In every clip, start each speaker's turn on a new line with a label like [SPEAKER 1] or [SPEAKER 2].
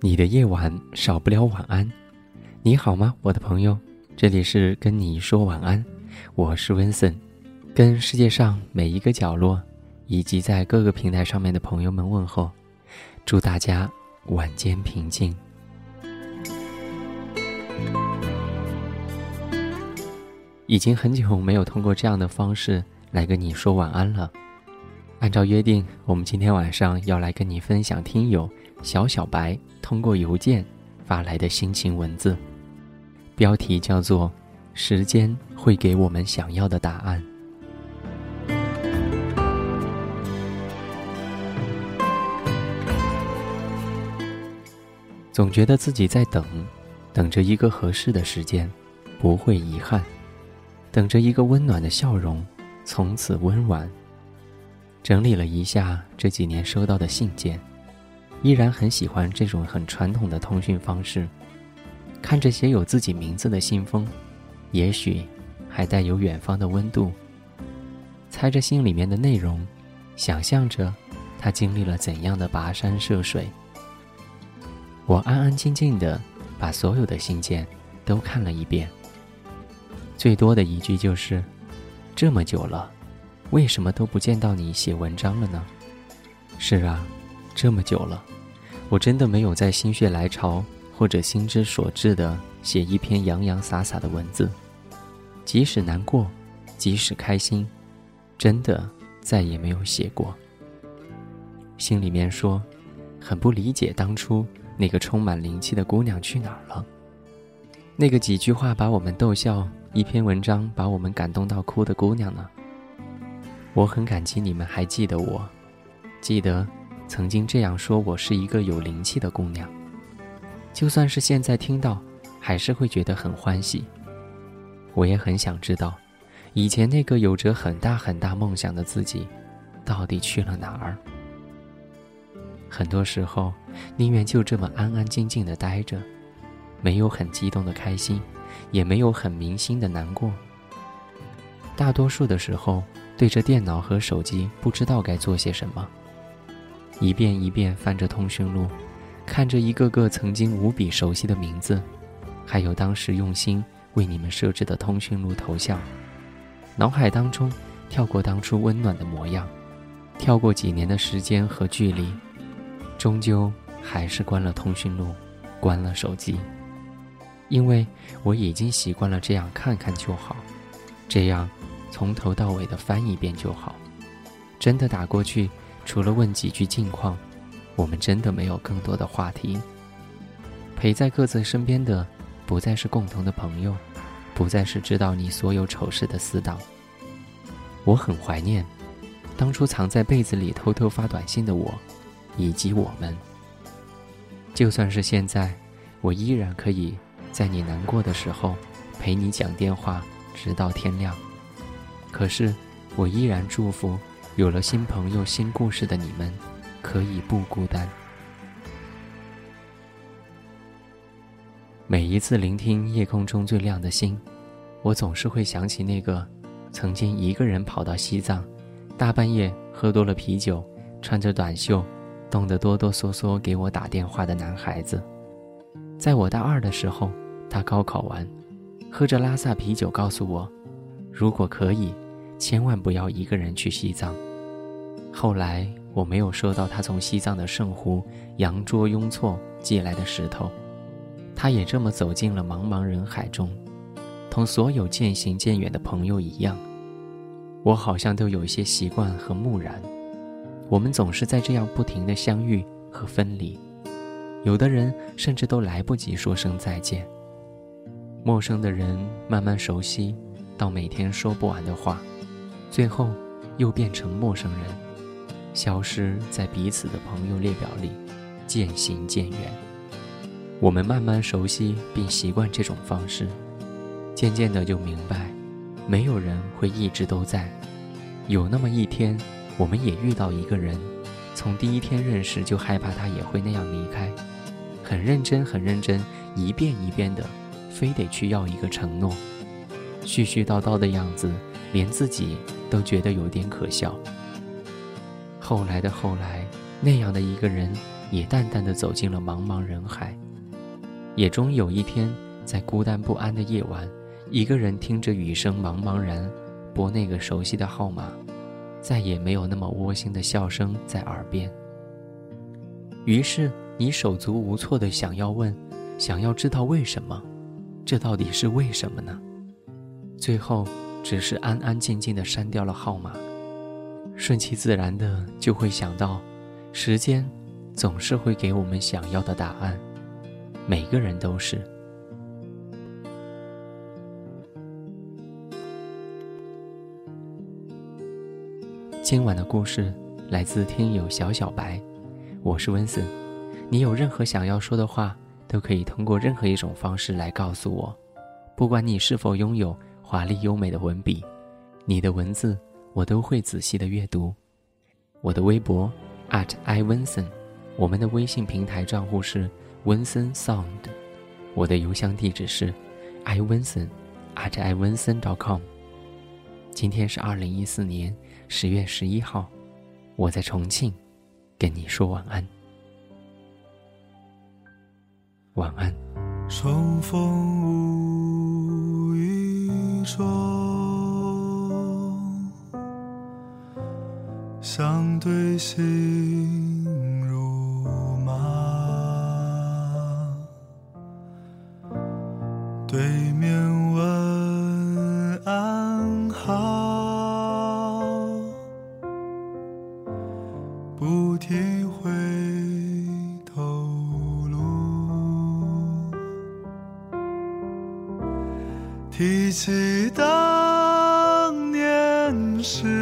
[SPEAKER 1] 你的夜晚少不了晚安，你好吗，我的朋友？这里是跟你说晚安，我是温森，跟世界上每一个角落以及在各个平台上面的朋友们问候，祝大家晚间平静。已经很久没有通过这样的方式来跟你说晚安了。按照约定，我们今天晚上要来跟你分享听友小小白通过邮件发来的心情文字，标题叫做“时间会给我们想要的答案”。总觉得自己在等，等着一个合适的时间，不会遗憾；等着一个温暖的笑容，从此温婉。整理了一下这几年收到的信件，依然很喜欢这种很传统的通讯方式。看着写有自己名字的信封，也许还带有远方的温度。猜着信里面的内容，想象着他经历了怎样的跋山涉水。我安安静静的把所有的信件都看了一遍。最多的一句就是：“这么久了。”为什么都不见到你写文章了呢？是啊，这么久了，我真的没有在心血来潮或者心之所至的写一篇洋洋洒洒的文字。即使难过，即使开心，真的再也没有写过。心里面说，很不理解当初那个充满灵气的姑娘去哪儿了。那个几句话把我们逗笑，一篇文章把我们感动到哭的姑娘呢？我很感激你们还记得我，记得曾经这样说我是一个有灵气的姑娘。就算是现在听到，还是会觉得很欢喜。我也很想知道，以前那个有着很大很大梦想的自己，到底去了哪儿。很多时候，宁愿就这么安安静静的待着，没有很激动的开心，也没有很明心的难过。大多数的时候。对着电脑和手机，不知道该做些什么。一遍一遍翻着通讯录，看着一个个曾经无比熟悉的名字，还有当时用心为你们设置的通讯录头像，脑海当中跳过当初温暖的模样，跳过几年的时间和距离，终究还是关了通讯录，关了手机，因为我已经习惯了这样看看就好，这样。从头到尾的翻一遍就好。真的打过去，除了问几句近况，我们真的没有更多的话题。陪在各自身边的，不再是共同的朋友，不再是知道你所有丑事的死党。我很怀念，当初藏在被子里偷偷发短信的我，以及我们。就算是现在，我依然可以在你难过的时候，陪你讲电话，直到天亮。可是，我依然祝福有了新朋友、新故事的你们，可以不孤单。每一次聆听夜空中最亮的星，我总是会想起那个曾经一个人跑到西藏，大半夜喝多了啤酒，穿着短袖，冻得哆哆嗦嗦给我打电话的男孩子。在我大二的时候，他高考完，喝着拉萨啤酒，告诉我。如果可以，千万不要一个人去西藏。后来我没有收到他从西藏的圣湖羊卓雍措寄来的石头，他也这么走进了茫茫人海中。同所有渐行渐远的朋友一样，我好像都有一些习惯和木然。我们总是在这样不停的相遇和分离，有的人甚至都来不及说声再见。陌生的人慢慢熟悉，到每天说不完的话，最后又变成陌生人，消失在彼此的朋友列表里，渐行渐远。我们慢慢熟悉并习惯这种方式，渐渐的就明白，没有人会一直都在，有那么一天。我们也遇到一个人，从第一天认识就害怕他也会那样离开，很认真，很认真，一遍一遍的，非得去要一个承诺，絮絮叨叨的样子，连自己都觉得有点可笑。后来的后来，那样的一个人也淡淡的走进了茫茫人海，也终有一天，在孤单不安的夜晚，一个人听着雨声茫茫然，拨那个熟悉的号码。再也没有那么窝心的笑声在耳边。于是你手足无措的想要问，想要知道为什么，这到底是为什么呢？最后只是安安静静的删掉了号码，顺其自然的就会想到，时间总是会给我们想要的答案，每个人都是。今晚的故事来自听友小小白，我是温森。你有任何想要说的话，都可以通过任何一种方式来告诉我。不管你是否拥有华丽优美的文笔，你的文字我都会仔细的阅读。我的微博 at i wenson，，我们的微信平台账户是温森 sound，我的邮箱地址是 i wenson at i wenson dot com。今天是二零一四年。十月十一号，我在重庆，跟你说晚安。晚安。
[SPEAKER 2] 重逢无意中，相对心如麻对面问安好不停回头路。提起当年事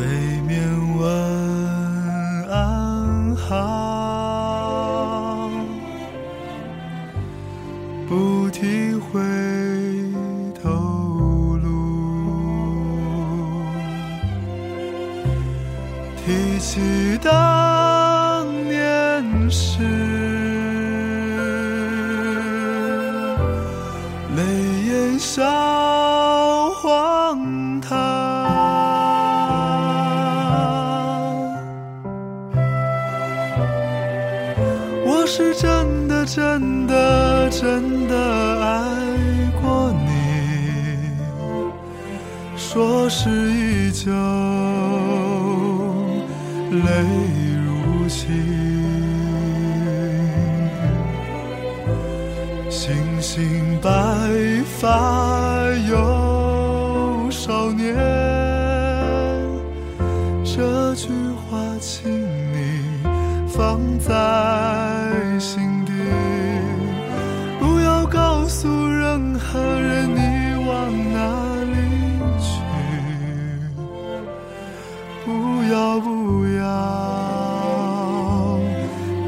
[SPEAKER 2] 对面问安好，不提回头路，提起当年事。是真的真的真的爱过你，说是依旧。泪如倾，星星白发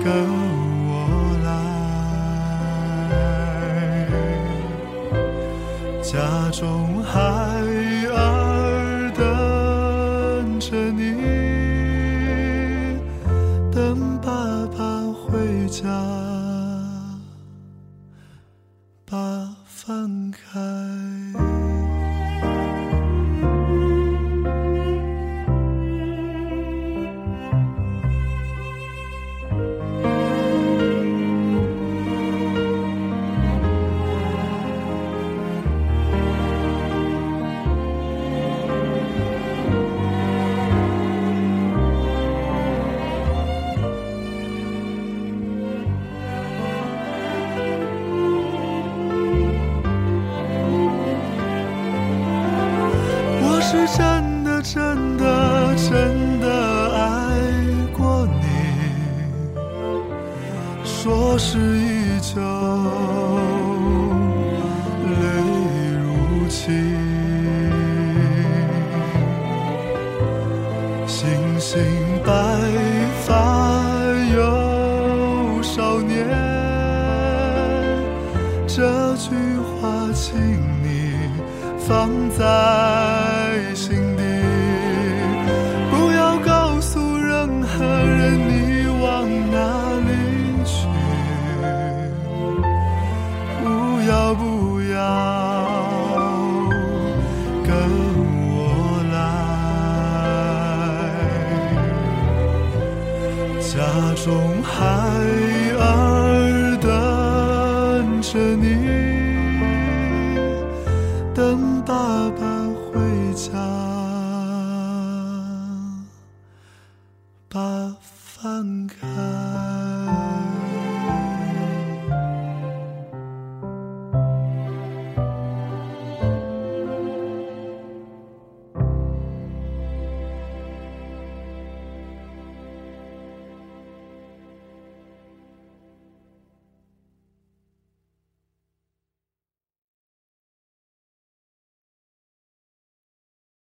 [SPEAKER 2] 跟我来家中是真的真的真的爱过你，说是依旧，泪如倾。星星白发有少年，这句话请你放在心底，不要告诉任何人你往哪里去，不要不要跟我来，家中孩儿等着你。